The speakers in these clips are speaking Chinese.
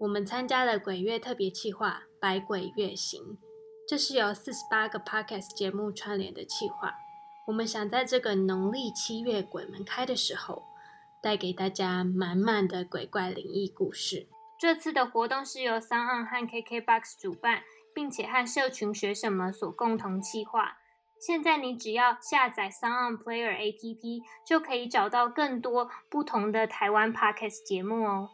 我们参加了鬼月特别企划《百鬼月行》，这是由四十八个 podcast 节目串联的企划。我们想在这个农历七月鬼门开的时候，带给大家满满的鬼怪灵异故事。这次的活动是由三岸和 KKBOX 主办，并且和社群学什么所共同企划。现在你只要下载 Sound Player APP，就可以找到更多不同的台湾 Podcast 节目哦。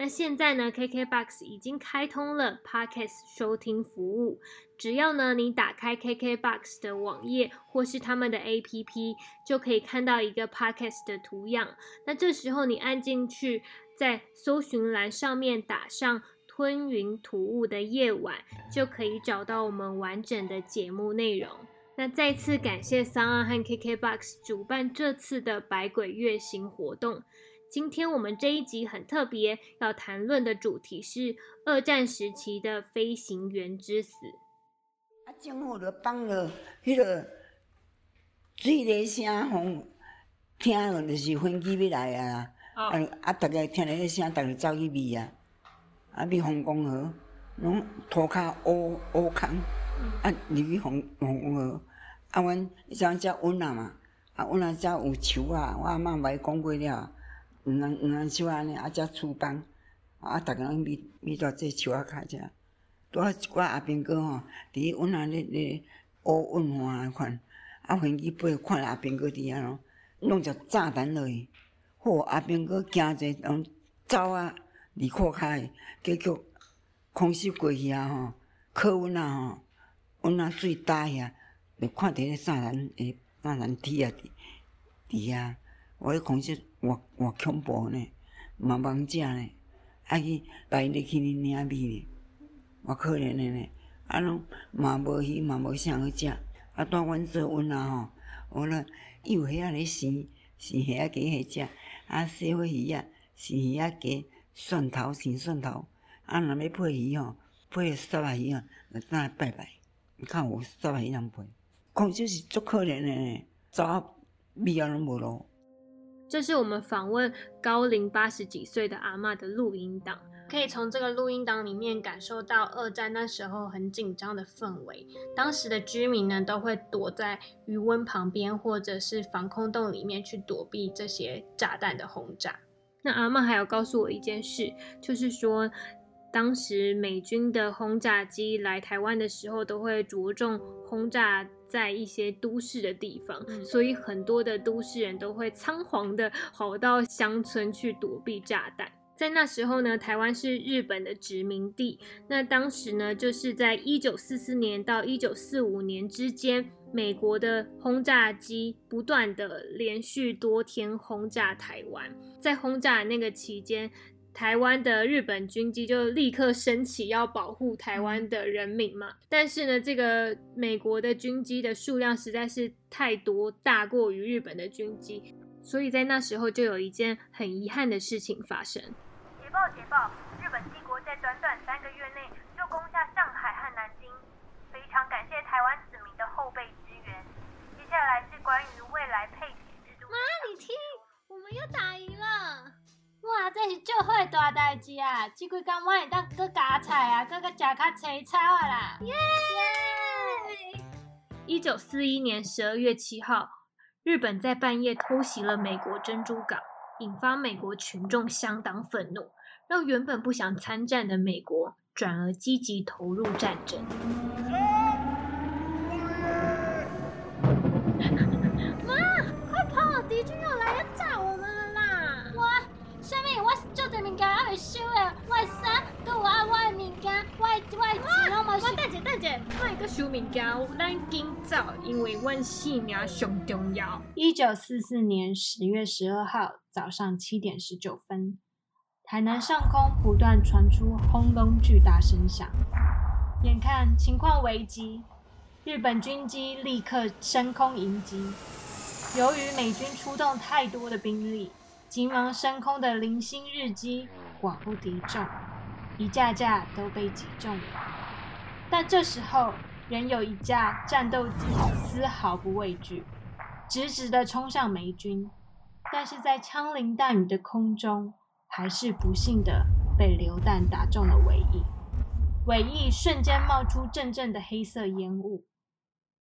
那现在呢，KKBOX 已经开通了 Podcast 收听服务，只要呢你打开 KKBOX 的网页或是他们的 APP，就可以看到一个 Podcast 的图样。那这时候你按进去，在搜寻栏上面打上“吞云吐雾的夜晚”，就可以找到我们完整的节目内容。那再次感谢三二和 KKBOX 主办这次的百鬼月行活动。今天我们这一集很特别，要谈论的主题是二战时期的飞行员之死。啊，政府就放了迄个水雷声，吼，听了就是飞机要来啊！啊啊，逐个听着迄声，逐个走去避啊！啊，避防空河，拢涂骹乌乌空，啊，入去防防空河。啊，阮迄阵遮稳啊嘛，啊稳啊遮有树啊，我阿嬷毋捌讲过了，毋通毋通树安尼，啊遮厝房，啊逐个人咪咪蹛这树仔骹遮，拄啊一寡阿兵哥吼，伫稳啊咧咧乌稳换款，啊飞机飞看阿兵哥伫遐咯，弄只炸弹落去，好阿兵哥惊者拢走啊离靠骹，结果空袭过去啊吼，靠稳啊吼，稳啊水打遐。就看着迄炸弹诶，炸弹体啊，伫伫遐，我迄空袭偌偌恐怖呢，嘛茫食呢，啊去排入去恁领米呢，偌可怜诶呢，啊拢嘛无鱼嘛无啥好食，啊带阮做阮啊吼，我咧有虾仔咧生，生虾仔鸡虾食，啊洗伙鱼仔，生鱼仔鸡，蒜头生蒜头，啊若要配鱼吼，配沙白鱼啊，来当来拜拜，较有沙白鱼通配。空袭是足可怜的呢，走米啊拢无咯。这是我们访问高龄八十几岁的阿嬷的录音档，可以从这个录音档里面感受到二战那时候很紧张的氛围。当时的居民呢，都会躲在余温旁边，或者是防空洞里面去躲避这些炸弹的轰炸。那阿嬷还有告诉我一件事，就是说。当时美军的轰炸机来台湾的时候，都会着重轰炸在一些都市的地方，所以很多的都市人都会仓皇的跑到乡村去躲避炸弹。在那时候呢，台湾是日本的殖民地。那当时呢，就是在一九四四年到一九四五年之间，美国的轰炸机不断的连续多天轰炸台湾。在轰炸那个期间。台湾的日本军机就立刻升起，要保护台湾的人民嘛。但是呢，这个美国的军机的数量实在是太多，大过于日本的军机，所以在那时候就有一件很遗憾的事情发生。捷报捷报，日本帝国在短短三个月内就攻下上海和南京，非常感谢台湾子民的后备支援。接下来是关于未来配给制度。妈，你听，我们又打赢了。哇，这是最好的大代志啊！这几工我会当搁加菜啊，搁搁食较青草啊啦！耶！一九四一年十二月七号，日本在半夜偷袭了美国珍珠港，引发美国群众相当愤怒，让原本不想参战的美国转而积极投入战争。妈，快跑！敌军要来的物件还未收诶，我衫搁有啊，我诶物件，我诶我诶钱拢无收。大姐大姐，卖个收物件，咱紧走，因为阮性命上重要。一九四四年十月十二号早上七点十九分，台南上空不断传出轰隆巨大声响，眼看情况危急，日本军机立刻升空迎击。由于美军出动太多的兵力，急忙升空的零星日机寡不敌众，一架架都被击中了。但这时候，仍有一架战斗机丝毫不畏惧，直直的冲向美军，但是在枪林弹雨的空中。还是不幸的被榴弹打中了尾翼，尾翼瞬间冒出阵阵的黑色烟雾，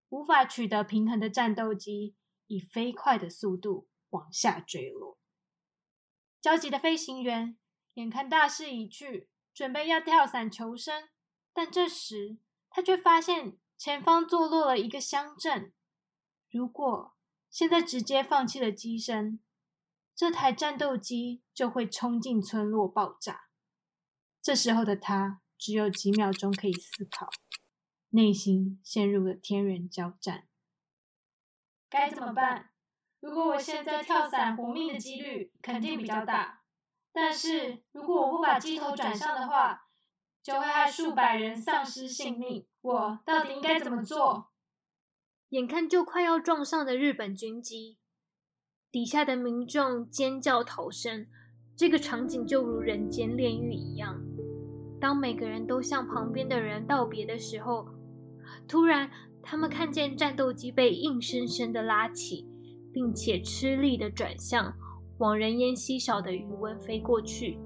无法取得平衡的战斗机以飞快的速度往下坠落。焦急的飞行员眼看大势已去，准备要跳伞求生，但这时他却发现前方坐落了一个乡镇。如果现在直接放弃了机身，这台战斗机就会冲进村落爆炸。这时候的他只有几秒钟可以思考，内心陷入了天人交战。该怎么办？如果我现在跳伞，活命的几率肯定比较大。但是如果我不把机头转向的话，就会害数百人丧失性命。我到底应该怎么做？眼看就快要撞上的日本军机。底下的民众尖叫逃生，这个场景就如人间炼狱一样。当每个人都向旁边的人道别的时候，突然他们看见战斗机被硬生生的拉起，并且吃力的转向，往人烟稀少的余温飞过去。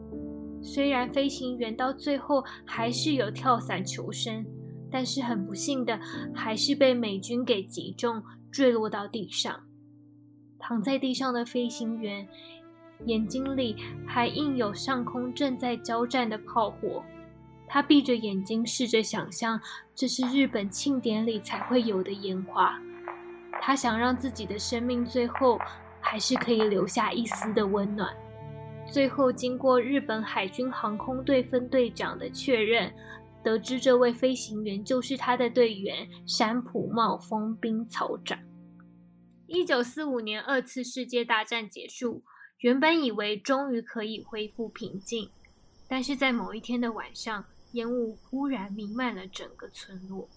虽然飞行员到最后还是有跳伞求生，但是很不幸的，还是被美军给击中，坠落到地上。躺在地上的飞行员，眼睛里还印有上空正在交战的炮火。他闭着眼睛，试着想象这是日本庆典里才会有的烟花。他想让自己的生命最后还是可以留下一丝的温暖。最后，经过日本海军航空队分队长的确认，得知这位飞行员就是他的队员山浦茂丰兵草长。一九四五年，二次世界大战结束，原本以为终于可以恢复平静，但是在某一天的晚上，烟雾忽然弥漫了整个村落。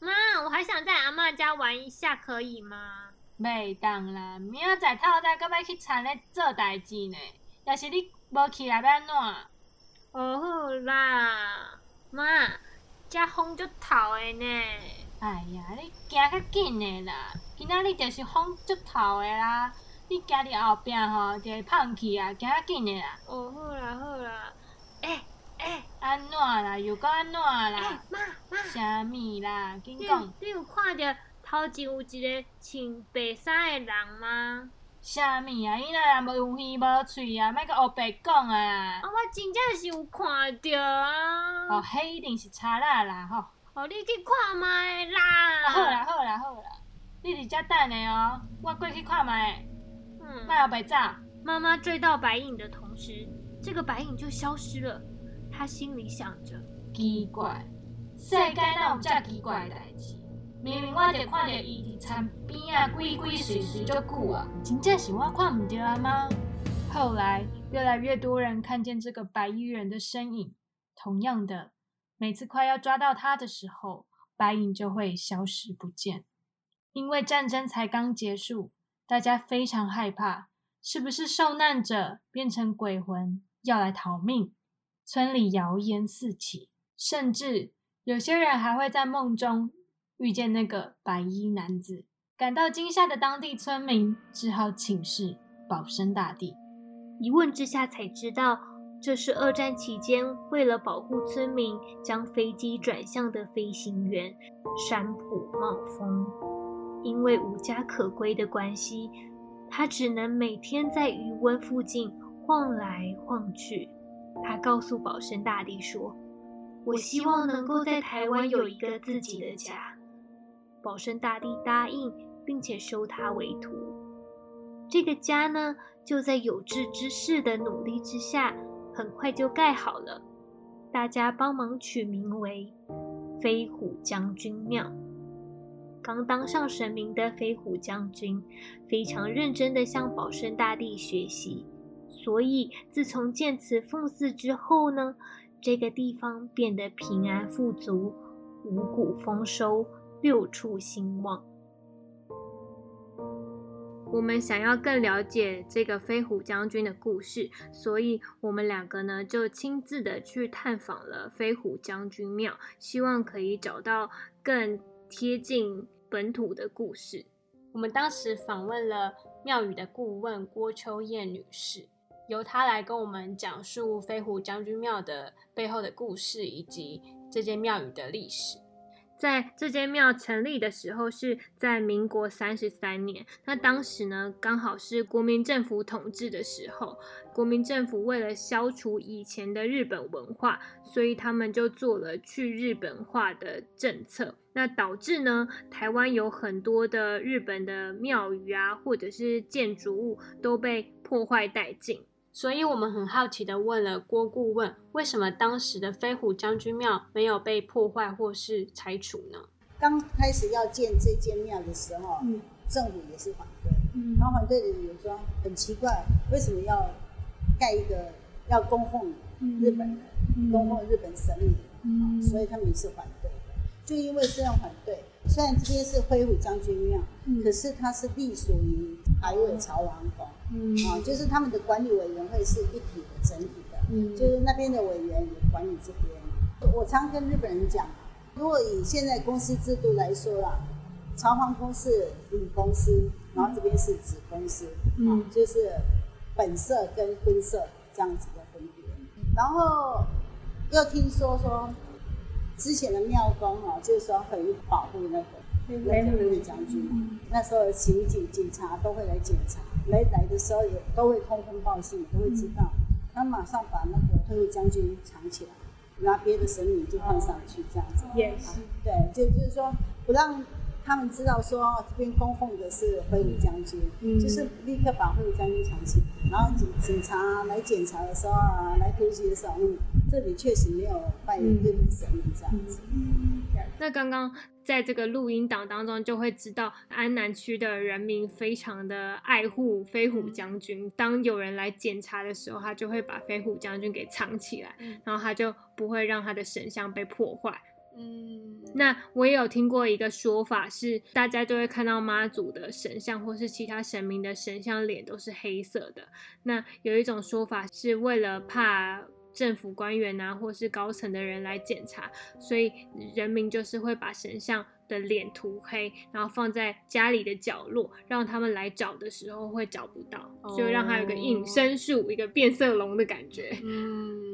妈，我还想在阿妈家玩一下，可以吗？袂当啦，明仔载透早搁要去田咧做代志呢。要是你无去来，要安怎？哦好啦，妈，遮风足透的呢。哎呀，你行较紧的啦！今仔日就是风足透的啦，你行伫后壁吼就会胖去啊，行较紧的啦。哦，好啦好啦。哎哎，安怎啦？又搁安怎啦？妈妈，啥物啦？紧讲。你有看着头前有一个穿白衫的人吗？啥物啊？伊若无有耳无喙啊，莫搁乌白讲啊！啊，我真正是有看着啊。哦，迄一定是差啦啦吼。哦，你去看卖啦！好啦好啦好啦，你伫遮等的哦，我过去看卖。嗯，莫后白走。妈妈追到白影的同时，这个白影就消失了。她心里想着：奇怪，世界哪有遮奇怪的代志？明明我就看到伊伫田边啊，鬼鬼祟祟足久啊，真正是我看唔到啊吗？后来，越来越多人看见这个白衣人的身影。同样的。每次快要抓到他的时候，白影就会消失不见。因为战争才刚结束，大家非常害怕，是不是受难者变成鬼魂要来逃命？村里谣言四起，甚至有些人还会在梦中遇见那个白衣男子。感到惊吓的当地村民只好请示保生大帝。一问之下才知道。这是二战期间为了保护村民将飞机转向的飞行员山浦茂峰，因为无家可归的关系，他只能每天在余温附近晃来晃去。他告诉保生大帝说：“我希望能够在台湾有一个自己的家。”保生大帝答应，并且收他为徒。这个家呢，就在有志之士的努力之下。很快就盖好了，大家帮忙取名为飞虎将军庙。刚当上神明的飞虎将军非常认真地向保生大帝学习，所以自从建此奉祀之后呢，这个地方变得平安富足，五谷丰收，六畜兴旺。我们想要更了解这个飞虎将军的故事，所以我们两个呢就亲自的去探访了飞虎将军庙，希望可以找到更贴近本土的故事。我们当时访问了庙宇的顾问郭秋燕女士，由她来跟我们讲述飞虎将军庙的背后的故事以及这间庙宇的历史。在这间庙成立的时候是在民国三十三年，那当时呢刚好是国民政府统治的时候，国民政府为了消除以前的日本文化，所以他们就做了去日本化的政策，那导致呢台湾有很多的日本的庙宇啊，或者是建筑物都被破坏殆尽。所以我们很好奇的问了郭顾问，为什么当时的飞虎将军庙没有被破坏或是拆除呢？刚开始要建这间庙的时候，嗯，政府也是反对，嗯，然后反对的理由说很奇怪，为什么要盖一个要供奉日本人，供奉日本神明，嗯，所以他们也是反对的，就因为这样反对。虽然这边是飞虎将军庙，可是它是隶属于台北朝王宫，啊，就是他们的管理委员会是一体的整体的，嗯就是那边的委员也管理这边。我常跟日本人讲，如果以现在公司制度来说啦，朝皇宫是母公司，然后这边是子公司，啊，就是本色跟分色这样子的分别。然后又听说说。之前的庙公啊，就是说很保护那个那个将军。那时候刑警、警察都会来检查，来来的时候也都会通风报信，都会知道。他马上把那个特务将军藏起来，拿别的神明就放上去，这样子。也是。对，就就是说不让。他们知道说这边供奉的是飞虎将军，就是立刻把飞虎将军藏起来。然后警警察来检查的时候啊，来突袭的时候，嗯，这里确实没有拜日本神明这样子。那刚刚在这个录音档当中，就会知道安南区的人民非常的爱护飞虎将军。当有人来检查的时候，他就会把飞虎将军给藏起来，然后他就不会让他的神像被破坏。嗯，那我也有听过一个说法，是大家就会看到妈祖的神像或是其他神明的神像脸都是黑色的。那有一种说法是为了怕政府官员啊或是高层的人来检查，所以人民就是会把神像的脸涂黑，然后放在家里的角落，让他们来找的时候会找不到，就让他有个隐身术，一个变色龙的感觉。嗯。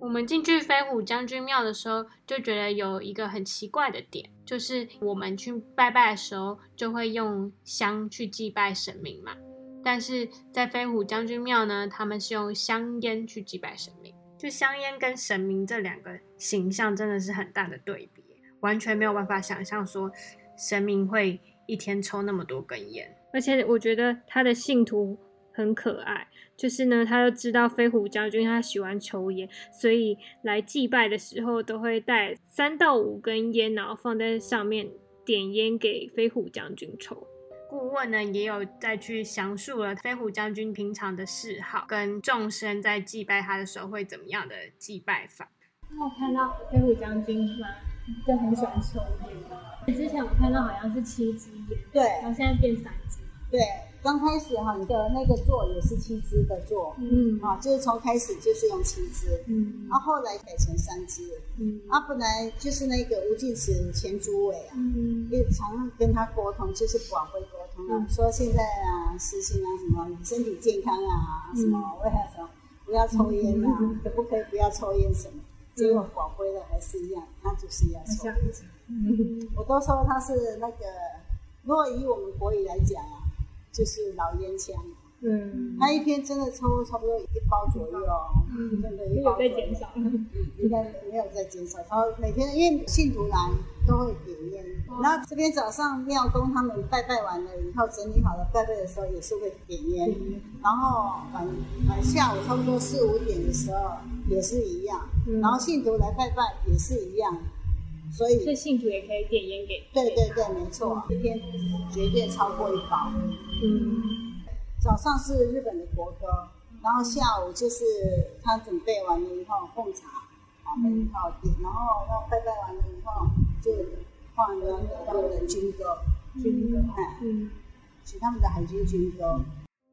我们进去飞虎将军庙的时候，就觉得有一个很奇怪的点，就是我们去拜拜的时候，就会用香去祭拜神明嘛。但是在飞虎将军庙呢，他们是用香烟去祭拜神明。就香烟跟神明这两个形象真的是很大的对比，完全没有办法想象说神明会一天抽那么多根烟。而且我觉得他的信徒很可爱。就是呢，他就知道飞虎将军他喜欢抽烟，所以来祭拜的时候都会带三到五根烟，然后放在上面点烟给飞虎将军抽。顾问呢也有再去详述了飞虎将军平常的嗜好，跟众生在祭拜他的时候会怎么样的祭拜法。那我看到飞虎将军嘛，就很喜欢抽烟。之前我看到好像是七支烟，对，然后现在变三支，对。刚开始哈，你的那个座也是七支的座，嗯，啊，就是从开始就是用七支，嗯，啊后后来改成三支，嗯，啊，本来就是那个吴敬池前主委啊，嗯，也常跟他沟通，就是广会沟通啊，说现在啊，实行啊什么身体健康啊，什么为了什么不要抽烟啊，可不可以不要抽烟什么？结果广辉的还是一样，他就是要抽烟，嗯，我都说他是那个，如果以我们国语来讲啊。就是老烟枪，嗯，他一天真的抽差不多一包左右，嗯，真的，一包在减少，应该没有在减少。然后每天因为信徒来都会点烟，然后这边早上庙公他们拜拜完了以后整理好了拜拜的时候也是会点烟，然后晚晚下午差不多四五点的时候也是一样，然后信徒来拜拜也是一样。所以，这信徒也可以点烟给。对对对，没错，一天绝对超过一包。嗯，早上是日本的国歌，然后下午就是他准备完了以后奉茶，啊，一套点，然后要拜拜完了以后就放了他们的军歌，军歌，哎，嗯，是他们的海军军歌。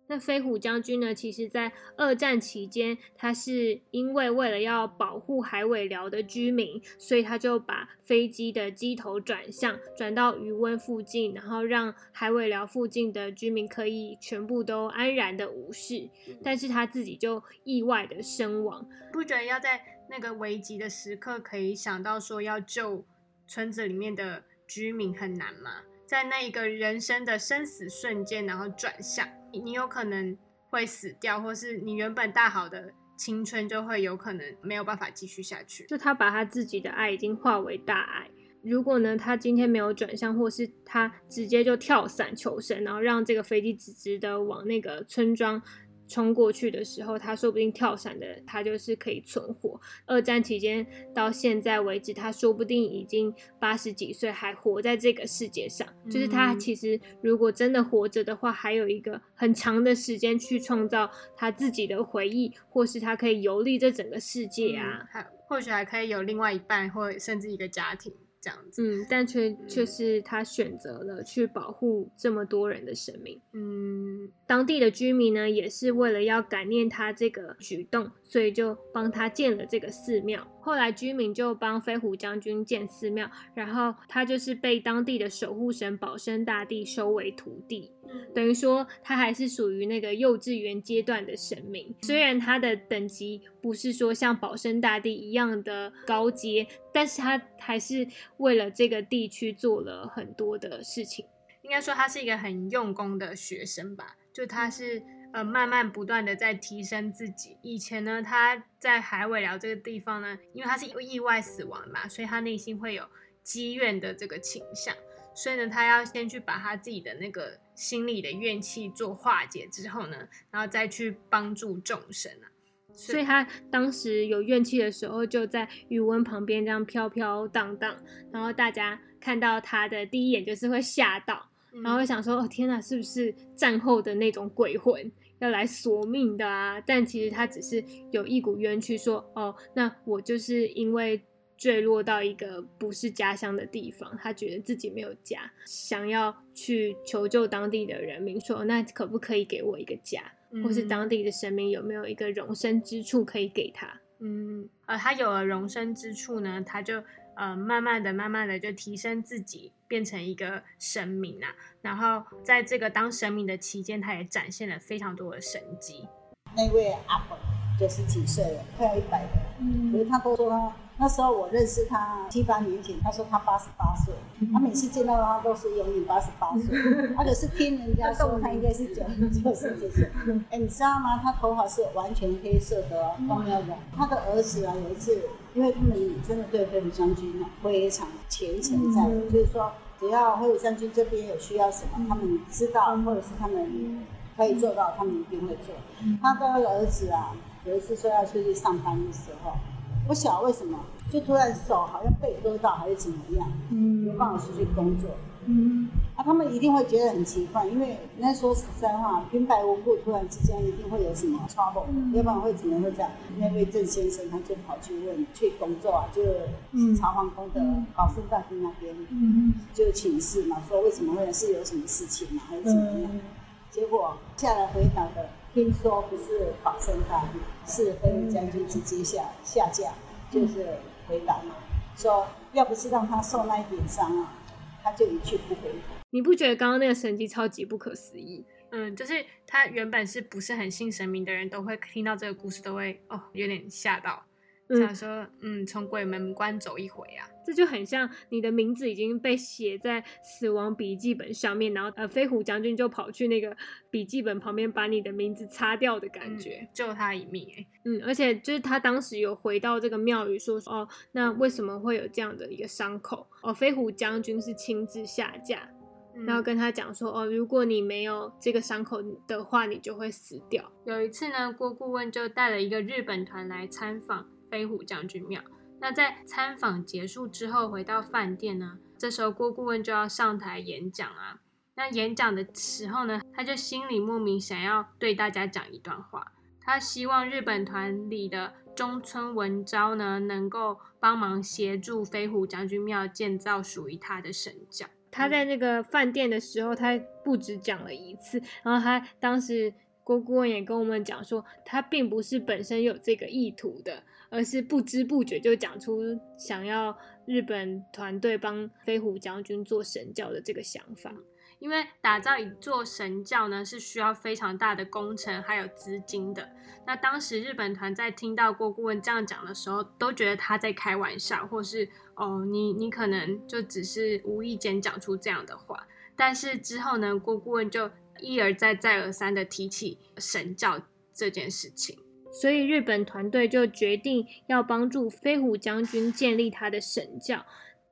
那飞虎将军呢？其实，在二战期间，他是因为为了要保护海尾寮的居民，所以他就把飞机的机头转向，转到余温附近，然后让海尾寮附近的居民可以全部都安然的无事。但是他自己就意外的身亡。不觉得要在那个危急的时刻，可以想到说要救村子里面的居民很难吗？在那一个人生的生死瞬间，然后转向。你有可能会死掉，或是你原本大好的青春就会有可能没有办法继续下去。就他把他自己的爱已经化为大爱。如果呢，他今天没有转向，或是他直接就跳伞求生，然后让这个飞机直直的往那个村庄。冲过去的时候，他说不定跳伞的他就是可以存活。二战期间到现在为止，他说不定已经八十几岁，还活在这个世界上。就是他其实如果真的活着的话，还有一个很长的时间去创造他自己的回忆，或是他可以游历这整个世界啊，还或许还可以有另外一半，或甚至一个家庭。这样子，嗯，但却却是他选择了去保护这么多人的生命，嗯，当地的居民呢，也是为了要感念他这个举动，所以就帮他建了这个寺庙。后来居民就帮飞虎将军建寺庙，然后他就是被当地的守护神保生大帝收为徒弟。等于说，他还是属于那个幼稚园阶段的神明。虽然他的等级不是说像保生大帝一样的高阶，但是他还是为了这个地区做了很多的事情。应该说，他是一个很用功的学生吧？就他是呃，慢慢不断的在提升自己。以前呢，他在海尾寮这个地方呢，因为他是意外死亡嘛，所以他内心会有积怨的这个倾向。所以呢，他要先去把他自己的那个心里的怨气做化解之后呢，然后再去帮助众生啊。所以他当时有怨气的时候，就在余温旁边这样飘飘荡荡，然后大家看到他的第一眼就是会吓到，然后会想说：“哦天哪，是不是战后的那种鬼魂要来索命的啊？”但其实他只是有一股冤屈，说：“哦，那我就是因为。”坠落到一个不是家乡的地方，他觉得自己没有家，想要去求救当地的人民，说那可不可以给我一个家，或是当地的神明有没有一个容身之处可以给他？嗯，呃，他有了容身之处呢，他就呃慢慢的、慢慢的就提升自己，变成一个神明啊。然后在这个当神明的期间，他也展现了非常多的神迹。那位阿伯九十几岁了，快要一百了，嗯，可是他都说他。那时候我认识他七八年前，他说他八十八岁，他每次见到他都是永远八十八岁，他可是听人家说他应该是九九十几岁。哎，你知道吗？他头发是完全黑色的，光亮的。他的儿子啊，有一次，因为他们真的对黑虎将军非常虔诚，在就是说，只要黑虎将军这边有需要什么，他们知道或者是他们可以做到，他们一定会做。他的儿子啊，有一次说要出去上班的时候。不晓得为什么，就突然手好像被割到，还是怎么样，嗯没办法出去工作。嗯，啊，他们一定会觉得很奇怪，因为人家说实在话，平白无故突然之间一定会有什么 trouble，要不然会怎么会这样？那位郑先生他就跑去问去工作啊，就朝皇宫的保生大厅那边，嗯就请示嘛，说为什么会是有什么事情嘛，还是怎么样？结果下来回答的。听说不是保生大帝，是黑虎将军直接下下架，就是回答嘛，说要不是让他受那一点伤啊，他就一去不回头。你不觉得刚刚那个神迹超级不可思议？嗯，就是他原本是不是很信神明的人都会听到这个故事，都会哦有点吓到。想说，嗯，从鬼门关走一回啊，这就很像你的名字已经被写在死亡笔记本上面，然后呃，飞虎将军就跑去那个笔记本旁边把你的名字擦掉的感觉，救他一命。嗯，而且就是他当时有回到这个庙宇说，哦，那为什么会有这样的一个伤口？哦，飞虎将军是亲自下嫁，然后跟他讲说，哦，如果你没有这个伤口的话，你就会死掉。有一次呢，郭顾问就带了一个日本团来参访。飞虎将军庙。那在参访结束之后，回到饭店呢，这时候郭顾问就要上台演讲啊。那演讲的时候呢，他就心里莫名想要对大家讲一段话。他希望日本团里的中村文昭呢，能够帮忙协助飞虎将军庙建造属于他的神教。他在那个饭店的时候，他不止讲了一次，然后他当时郭顾问也跟我们讲说，他并不是本身有这个意图的，而是不知不觉就讲出想要日本团队帮飞虎将军做神教的这个想法。因为打造一座神教呢，是需要非常大的工程还有资金的。那当时日本团在听到郭顾问这样讲的时候，都觉得他在开玩笑，或是哦，你你可能就只是无意间讲出这样的话。但是之后呢，郭顾问就一而再再而三的提起神教这件事情，所以日本团队就决定要帮助飞虎将军建立他的神教。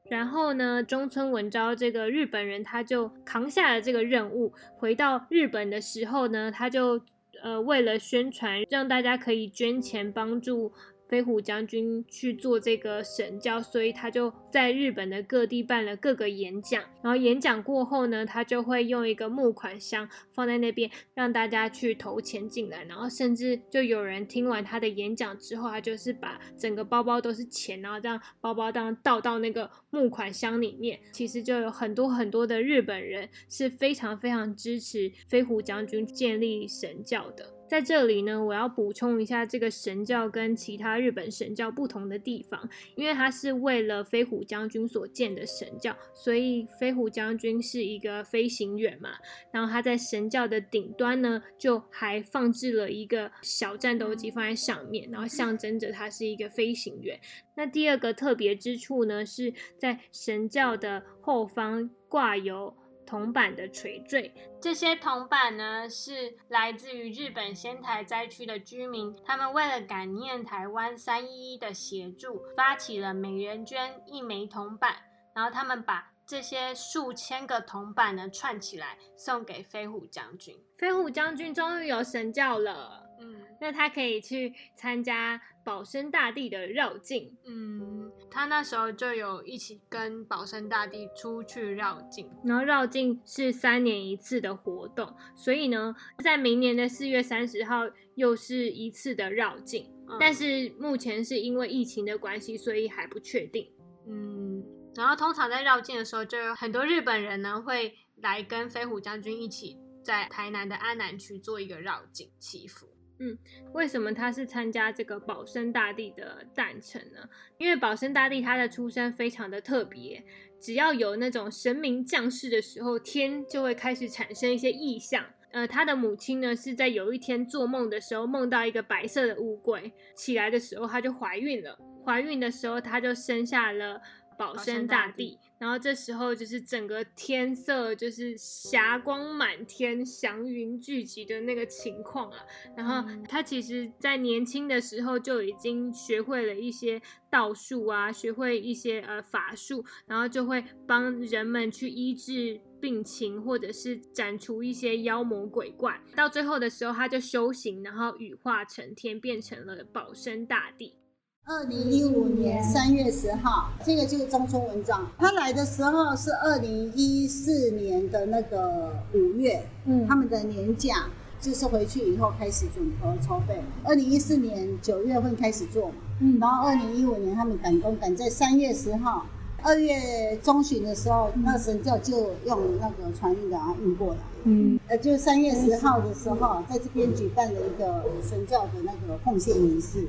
然后呢，中村文昭这个日本人他就扛下了这个任务。回到日本的时候呢，他就呃为了宣传，让大家可以捐钱帮助。飞虎将军去做这个神教，所以他就在日本的各地办了各个演讲。然后演讲过后呢，他就会用一个募款箱放在那边，让大家去投钱进来。然后甚至就有人听完他的演讲之后，他就是把整个包包都是钱，然后这样包包这样倒到那个募款箱里面。其实就有很多很多的日本人是非常非常支持飞虎将军建立神教的。在这里呢，我要补充一下这个神教跟其他日本神教不同的地方，因为它是为了飞虎将军所建的神教，所以飞虎将军是一个飞行员嘛，然后他在神教的顶端呢，就还放置了一个小战斗机放在上面，然后象征着他是一个飞行员。那第二个特别之处呢，是在神教的后方挂有。铜板的垂坠，这些铜板呢是来自于日本仙台灾区的居民，他们为了感念台湾三一一的协助，发起了每人捐一枚铜板，然后他们把这些数千个铜板呢串起来，送给飞虎将军。飞虎将军终于有神教了，嗯，那他可以去参加。保生大帝的绕境，嗯，他那时候就有一起跟保生大帝出去绕境，然后绕境是三年一次的活动，所以呢，在明年的四月三十号又是一次的绕境，但是目前是因为疫情的关系，所以还不确定。嗯，然后通常在绕境的时候，就有很多日本人呢会来跟飞虎将军一起在台南的安南区做一个绕境祈福。嗯，为什么他是参加这个保生大帝的诞辰呢？因为保生大帝他的出生非常的特别，只要有那种神明降世的时候，天就会开始产生一些异象。呃，他的母亲呢是在有一天做梦的时候梦到一个白色的乌龟，起来的时候她就怀孕了，怀孕的时候她就生下了。保生大帝，然后这时候就是整个天色就是霞光满天、祥云聚集的那个情况啊。然后他其实，在年轻的时候就已经学会了一些道术啊，学会一些呃法术，然后就会帮人们去医治病情，或者是斩除一些妖魔鬼怪。到最后的时候，他就修行，然后羽化成天，变成了保生大帝。二零一五年三月十号，这个就是中村文章。他来的时候是二零一四年的那个五月，嗯，他们的年假就是回去以后开始准备筹备。二零一四年九月份开始做嘛，嗯，然后二零一五年他们赶工赶在三月十号，二月中旬的时候，那神教就用那个船运把它运过来，嗯，呃，就三月十号的时候，在这边举办了一个神教的那个奉献仪式。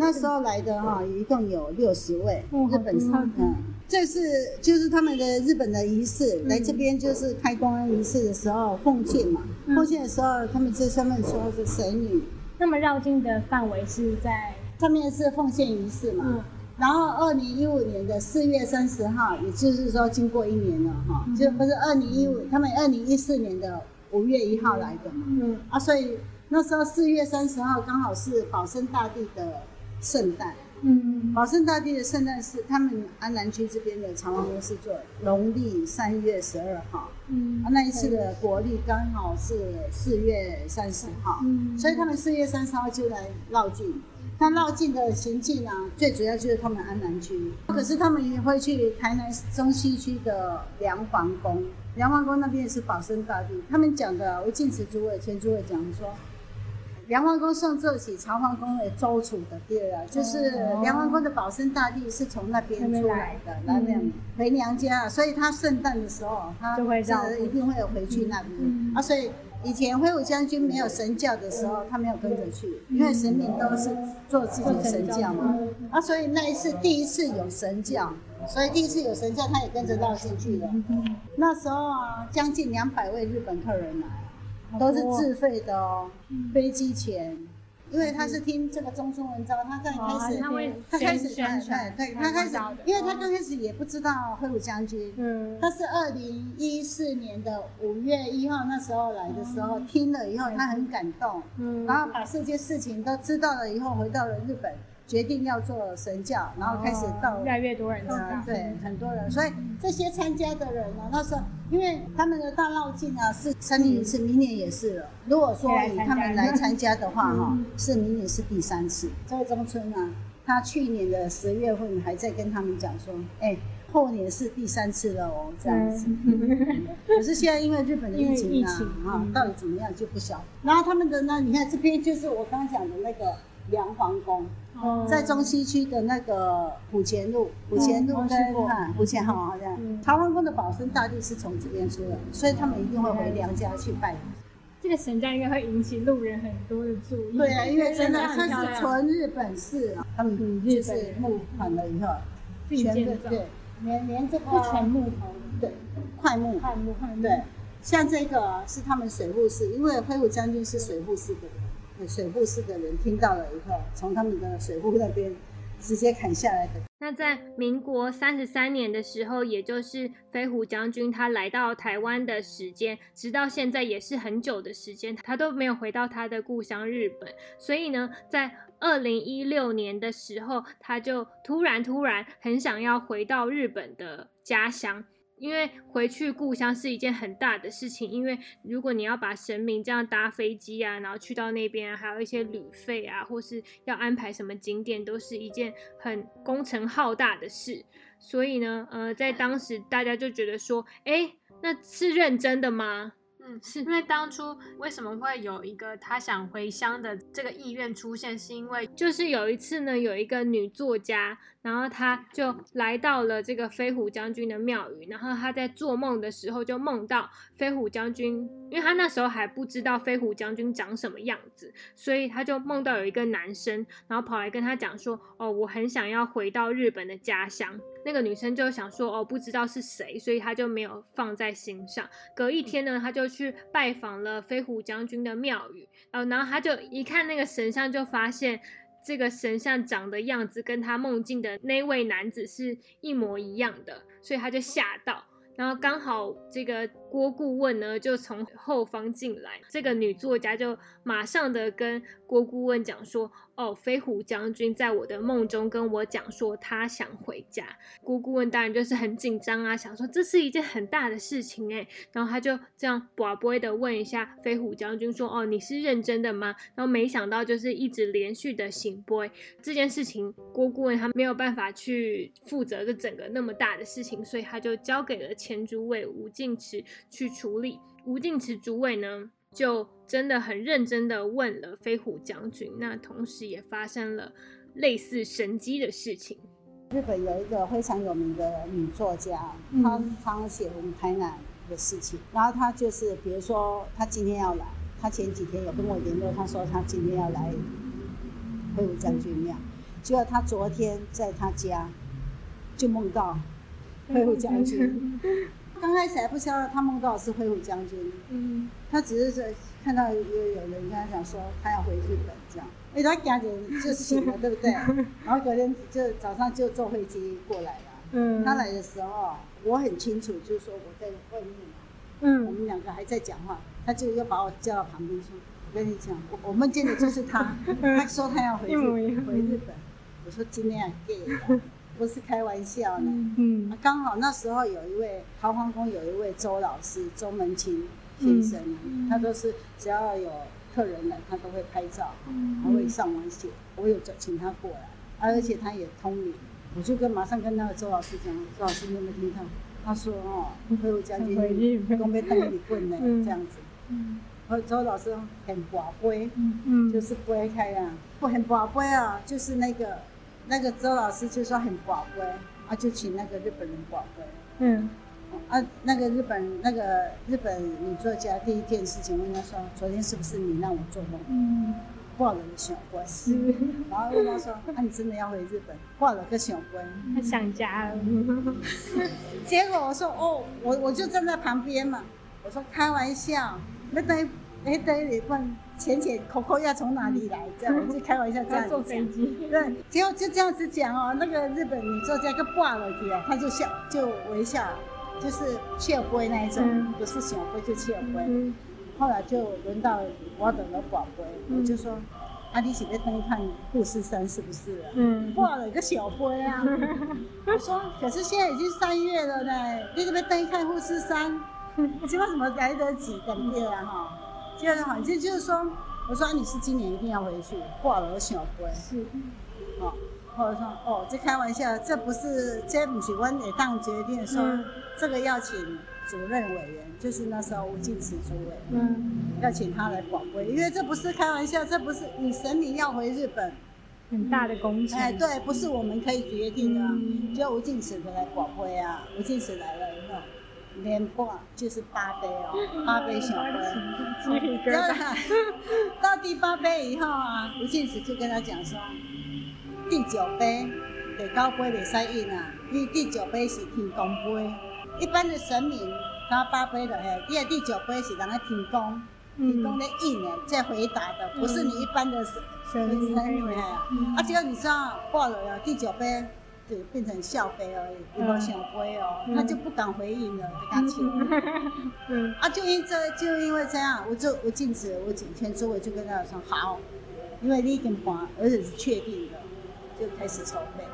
那时候来的哈，一共有六十位日本人，嗯，这是就是他们的日本的仪式，来这边就是开光仪式的时候奉献嘛，奉献的时候他们这上面说是神女。那么绕境的范围是在上面是奉献仪式嘛，然后二零一五年的四月三十号，也就是说经过一年了哈，就不是二零一五，他们二零一四年的五月一号来的嘛，嗯。啊，所以那时候四月三十号刚好是保生大帝的。圣诞，嗯，保圣大帝的圣诞是他们安南区这边的长王公司做，农历三月十二号，嗯，那一次的国历刚好是四月三十号，嗯，所以他们四月三十号就来绕境。那绕境的行进啊，最主要就是他们安南区，可是他们也会去台南中西区的梁皇宫，梁皇宫那边是保生大帝。他们讲的，我晋祠诸位、前诸位讲说。梁王宫送做起朝皇宫的周楚的地儿啊，就是梁王宫的保生大帝是从那边出来的，来那回娘家，所以他圣诞的时候，他就会一定会回去那边啊。所以以前挥武将军没有神教的时候，他没有跟着去，因为神明都是做自己的神教嘛。啊，所以那一次第一次有神教，所以第一次有神教，他也跟着绕进去了。那时候啊，将近两百位日本客人来。都是自费的哦，飞机钱，因为他是听这个中村文昭，他在开始，他开始宣传，对，他开始，因为他刚开始也不知道挥舞将军，嗯，他是二零一四年的五月一号那时候来的时候，听了以后他很感动，嗯，然后把这些事情都知道了以后，回到了日本。决定要做神教，然后开始到越来越多人知道，对很多人，所以这些参加的人呢，那时候因为他们的大绕境啊是三年一次，明年也是了。如果说以他们来参加的话，哈，是明年是第三次。周中村啊，他去年的十月份还在跟他们讲说，哎，后年是第三次了哦，这样子。可是现在因为日本的疫情啊，啊，到底怎么样就不晓。然后他们的呢，你看这边就是我刚讲的那个梁皇宫。在中西区的那个浦前路，浦前路跟浦前号好像，朝皇宫的保生大帝是从这边出的，所以他们一定会回娘家去拜。这个神像应该会引起路人很多的注意。对啊，因为真的它是纯日本式，他们就是木款了以后，全对对，连连这个全木头，对，块木，块木，对，像这个是他们水户式，因为挥舞将军是水户式的。水户市的人听到了以后，从他们的水户那边直接砍下来的。那在民国三十三年的时候，也就是飞虎将军他来到台湾的时间，直到现在也是很久的时间，他都没有回到他的故乡日本。所以呢，在二零一六年的时候，他就突然突然很想要回到日本的家乡。因为回去故乡是一件很大的事情，因为如果你要把神明这样搭飞机啊，然后去到那边，还有一些旅费啊，或是要安排什么景点，都是一件很工程浩大的事。所以呢，呃，在当时大家就觉得说，哎，那是认真的吗？嗯，是因为当初为什么会有一个他想回乡的这个意愿出现，是因为就是有一次呢，有一个女作家。然后他就来到了这个飞虎将军的庙宇，然后他在做梦的时候就梦到飞虎将军，因为他那时候还不知道飞虎将军长什么样子，所以他就梦到有一个男生，然后跑来跟他讲说：“哦，我很想要回到日本的家乡。”那个女生就想说：“哦，不知道是谁，所以她就没有放在心上。”隔一天呢，她就去拜访了飞虎将军的庙宇，呃，然后她就一看那个神像，就发现。这个神像长的样子跟她梦境的那位男子是一模一样的，所以她就吓到。然后刚好这个郭顾问呢就从后方进来，这个女作家就马上的跟郭顾问讲说。哦，飞虎将军在我的梦中跟我讲说他想回家。姑姑问当然就是很紧张啊，想说这是一件很大的事情哎。然后他就这样寡不会的问一下飞虎将军说：“哦，你是认真的吗？”然后没想到就是一直连续的醒波这件事情，郭顾问他没有办法去负责这整个那么大的事情，所以他就交给了前主委吴敬池去处理。吴敬池主委呢？就真的很认真的问了飞虎将军，那同时也发生了类似神机的事情。日本有一个非常有名的女作家，她常写我们台南的事情。然后她就是，比如说她今天要来，她前几天有跟我联络，她说她今天要来飞虎将军庙。结果她昨天在她家就梦到飞虎将军。刚开始还不知道他梦到是飞虎将军，嗯，他只是说看到有有人跟他讲说他要回日本这样，哎，他赶紧就醒了，对不对？然后隔天就早上就坐飞机过来了。嗯，他来的时候我很清楚，就是说我在外面嘛，嗯，我们两个还在讲话，他就又把我叫到旁边说：“我跟你讲，我我梦见的就是他，他说他要回日回日本。”我说：“今天 gay。”不是开玩笑的，嗯，刚好那时候有一位桃皇宫有一位周老师周门清先生，他都是只要有客人来，他都会拍照，他会上网写，我有请他过来，而且他也通灵，我就跟马上跟那个周老师讲，周老师你有没有听到？他说哦，回我将军，准备带你棍呢，这样子，和周老师很宝贝，嗯。嗯，就是不会开啊，不很宝贝啊，就是那个那个周老师就说很宝贵，啊，就请那个日本人宝贵。嗯啊，那个日本那个日本女作家第一件事情问他说：“昨天是不是你让我做梦嗯，挂了个小龟？”然后问他说：“啊，你真的要回日本挂了个小龟他想家了。？”结果我说：“哦，我我就站在旁边嘛。”我说：“开玩笑，那等哎等你问钱钱口口要从哪里来？这样我就开玩笑这样子讲。对，结果就这样子讲哦，那个日本女作家就挂了去啊，她就笑就微笑，就是笑灰那一种，嗯不是小灰就笑杯。嗯后来就轮到我等了宝贝，嗯我就说，啊，你是在登看富士山是不是啊？嗯，挂了一个小杯啊！我说，可是现在已经三月了呢，你这边登看富士山，结果怎么来得及等月啊哈？结果反正就是说，我说、啊、你是今年一定要回去，挂了个小杯。是，哦，或者说哦，这开玩笑，这不是这不是我得当决定说、嗯这个要请主任委员，就是那时候吴敬慈主委，嗯，要请他来广播，因为这不是开玩笑，这不是你神明要回日本，很大的工程。哎，对，不是我们可以决定的啊，嗯就吴敬慈回来广播啊，吴敬慈来了以后。连挂就是八杯哦，八杯小杯，鸡皮疙瘩。到第八杯以后啊，吴敬慈就跟他讲说，第九杯第九杯袂使印啊，因为第九杯是天公杯。一般的神明，他八杯的嘿，因为第九杯是人家天公，天公的印的，在回答的，不是你一般的神神明啊，结果你知道挂了呀，第九杯就变成笑杯而已，也没有小杯哦，嗯他就不敢回应了，就跟他请。嗯 啊，就因这就因为这样，我就我禁止我警前主委就跟他说好，因为你已经办，而且是确定的，就开始筹备。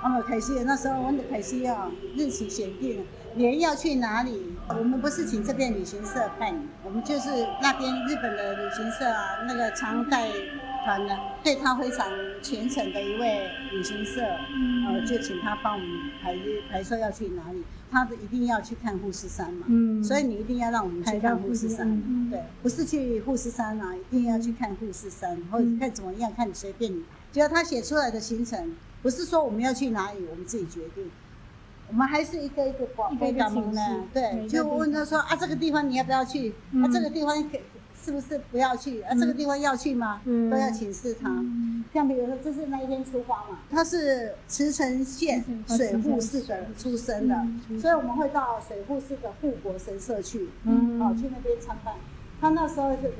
那么凯西那时候我们的凯西啊，日期选定了，连要去哪里，我们不是请这边旅行社办，我们就是那边日本的旅行社啊，那个常带对他非常虔诚的一位旅行社，呃，就请他帮我们排排说要去哪里，他的一定要去看富士山嘛，嗯，所以你一定要让我们去看富士山，嗯对，不是去富士山啊，一定要去看富士山，或者看怎么样，看你随便你。只要他写出来的行程，不是说我们要去哪里，我们自己决定。我们还是一个一个广播门呢请示，每对，就问他说啊，这个地方你要不要去？啊，嗯这个地方可是不是不要去？啊，这个地方要去吗？嗯都要请示他。像比如说，这是那一天出发嘛，他是慈城县嗯水户市的出生的，嗯所以我们会到水户市的护国神社去，嗯哦，去那边参拜。他那时候的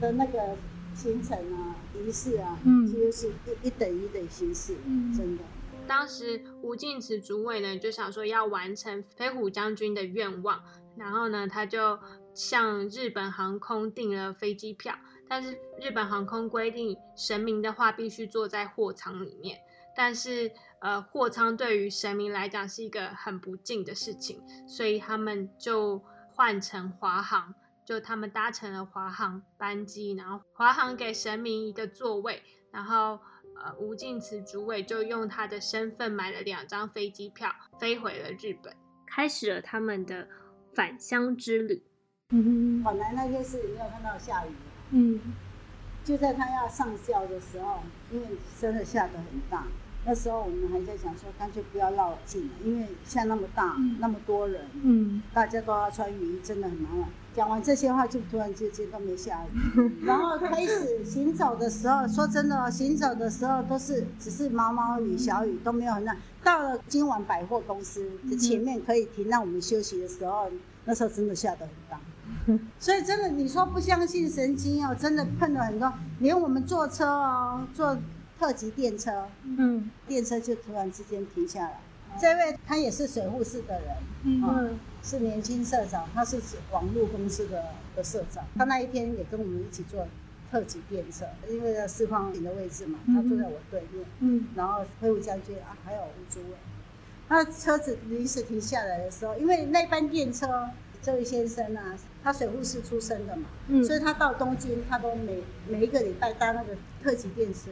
的那个行程啊、仪式啊，嗯其实是一一等一等形式，嗯真的。当时吴敬慈主委呢就想说要完成飞虎将军的愿望，然后呢他就向日本航空订了飞机票，但是日本航空规定神明的话必须坐在货舱里面，但是呃货舱对于神明来讲是一个很不敬的事情，所以他们就换成华航。就他们搭乘了华航班机，然后华航给神明一个座位，然后呃，吴敬慈主委就用他的身份买了两张飞机票，飞回了日本，开始了他们的返乡之旅。嗯本来那天是没有看到下雨，嗯就在他要上校的时候，因为真的下得很大，那时候我们还在想说，干脆不要绕进了，因为下那么大，嗯那么多人，嗯大家都要穿雨衣，真的很麻烦。讲完这些话，就突然之间都没下雨，然后开始行走的时候，说真的哦，行走的时候都是只是毛毛雨、小雨，都没有很大。到了今晚百货公司的前面可以停让我们休息的时候，那时候真的下得很大。所以真的，你说不相信神经哦，真的碰了很多，连我们坐车哦，坐特级电车，嗯电车就突然之间停下来。这位他也是水户市的人，嗯是年轻社长，他是网络公司的的社长。他那一天也跟我们一起坐特级电车，因为在四方亭的位置嘛，他坐在我对面，嗯然后飞虎将军啊，还有吴主委。那车子临时停下来的时候，因为那班电车，这位先生啊，他水户市出生的嘛，嗯所以他到东京，他都每每一个礼拜搭那个特级电车，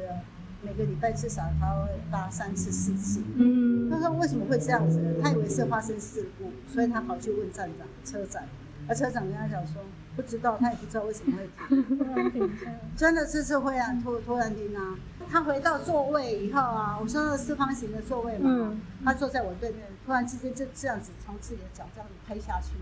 每个礼拜至少他会搭三次四次。嗯他说为什么会这样子？他以为是发生事故，所以他跑去问站长、车长，而车长跟他讲说，不知道，他也不知道为什么会停，真的是是会啊，突突然停啊。他回到座位以后啊，我说四方形的座位嘛，他坐在我对面，突然之间就这样子从自己的脚这样子拍下去。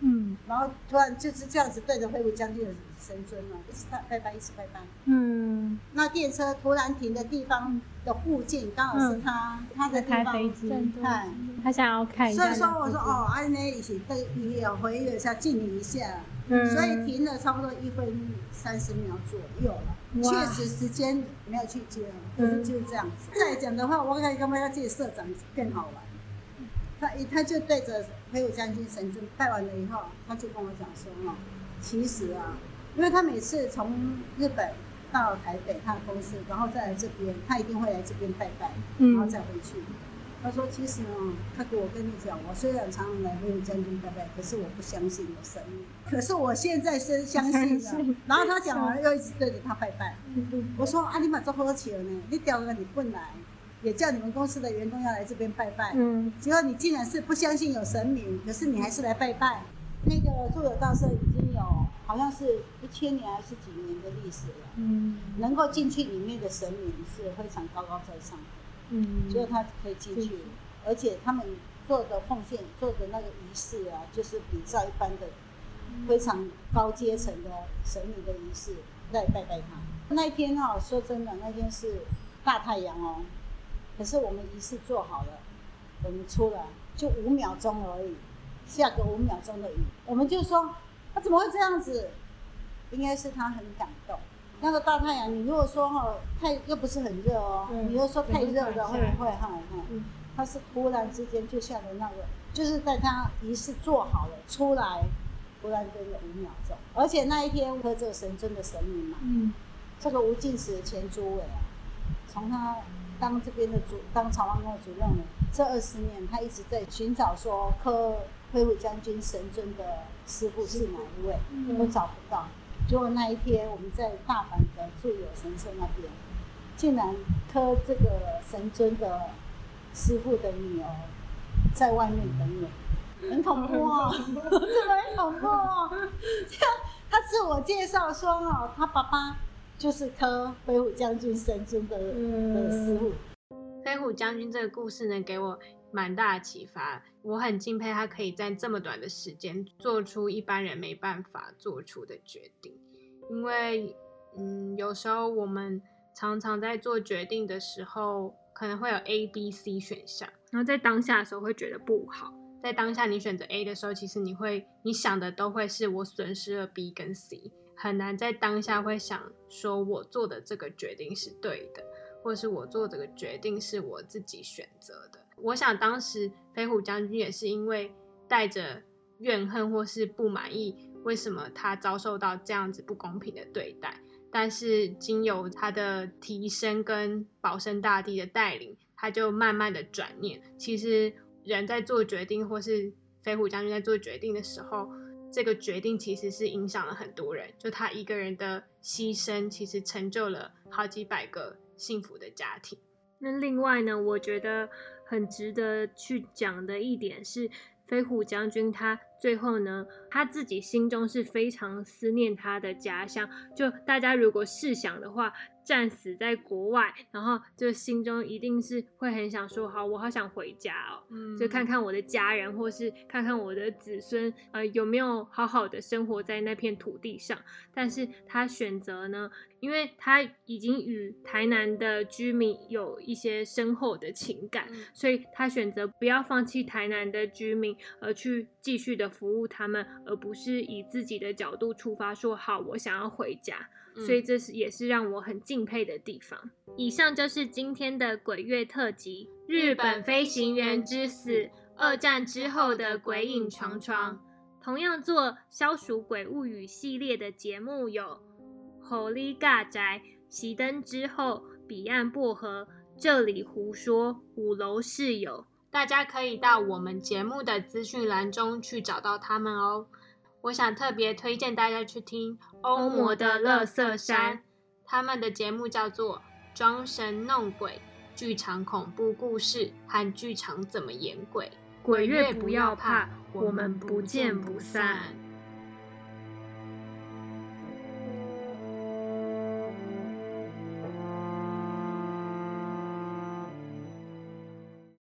嗯，然后突然就是这样子对着飞虎将军的神尊了，一直拜拜，一直拜拜。嗯，那电车突然停的地方的附近，刚好是他他的开飞机，看他想要看一下。所以说我说哦，安内一起对也回忆一下，敬你一下。嗯，所以停了差不多一分三十秒左右了。确实时间没有去接，嗯，就是这样子。再讲的话，我感觉要借社长更好玩？他一他就对着飞虎将军神尊拜完了以后，他就跟我讲说：“哦，其实啊，因为他每次从日本到台北他的公司，然后再来这边，他一定会来这边拜拜，然后再回去。他说，其实呢，他给我跟你讲，我虽然常常来飞虎将军拜拜，可是我不相信有神明。可是我现在是相信了。然后他讲完又一直对着他拜拜。我说：啊，你把这喝起了呢？你屌了你不来？”也叫你们公司的员工要来这边拜拜，嗯，结果你竟然是不相信有神明，可是你还是来拜拜。那个住友道社已经有好像是一千年还是几年的历史了，嗯，能够进去里面的神明是非常高高在上的，嗯，所以他可以进去，而且他们做的奉献、做的那个仪式啊，就是比较一般的非常高阶层的神明的仪式来拜拜他。那一天哈，说真的，那天是大太阳哦。可是我们仪式做好了，我们出来就五秒钟而已，下个五秒钟的雨，我们就说他怎么会这样子？应该是他很感动。那个大太阳，你如果说哈太又不是很热哦，你又说太热的会不会哈哈？他是突然之间就下的那个，就是在他仪式做好了出来，突然间的五秒钟，而且那一天喝这个神尊的神明嘛，嗯，这个无尽时的前诸位啊，从他。当这边的主，当朝王宫的主任呢，这二十年他一直在寻找说科飞虎将军神尊的师傅是哪一位，都找不到。结果那一天我们在大阪的住友神社那边，竟然科这个神尊的师傅的女儿在外面等我，很恐怖哦，真的很恐怖哦。他自我介绍说哦，他爸爸。就是科飞虎将军神尊的的师傅。飞虎将军这个故事呢，给我蛮大的启发。我很敬佩他可以在这么短的时间做出一般人没办法做出的决定。因为，嗯，有时候我们常常在做决定的时候，可能会有 A、B、C 选项，然后在当下的时候会觉得不好。在当下你选择 A 的时候，其实你会你想的都会是我损失了 B 跟 C。很难在当下会想说，我做的这个决定是对的，或是我做这个决定是我自己选择的。我想当时飞虎将军也是因为带着怨恨或是不满意，为什么他遭受到这样子不公平的对待？但是经由他的提升跟保生大帝的带领，他就慢慢的转念。其实人在做决定，或是飞虎将军在做决定的时候。这个决定其实是影响了很多人，就他一个人的牺牲，其实成就了好几百个幸福的家庭。那另外呢，我觉得很值得去讲的一点是，飞虎将军他最后呢，他自己心中是非常思念他的家乡。就大家如果试想的话。战死在国外，然后就心中一定是会很想说：好，我好想回家哦，就看看我的家人，或是看看我的子孙，呃，有没有好好的生活在那片土地上。但是他选择呢，因为他已经与台南的居民有一些深厚的情感，所以他选择不要放弃台南的居民，而去继续的服务他们，而不是以自己的角度出发，说好，我想要回家。所以这是也是让我很敬佩的地方。以上就是今天的鬼月特辑《日本飞行员之死：二战之后的鬼影重重》。同样做消暑鬼物语系列的节目有《Holy 尬宅》、《熄灯之后》、《彼岸薄荷》、《这里胡说》、《五楼室友》。大家可以到我们节目的资讯栏中去找到他们哦。我想特别推荐大家去听欧魔的乐色山，他们的节目叫做《装神弄鬼剧场恐怖故事和剧场怎么演鬼》，鬼月不要怕，我们不见不散。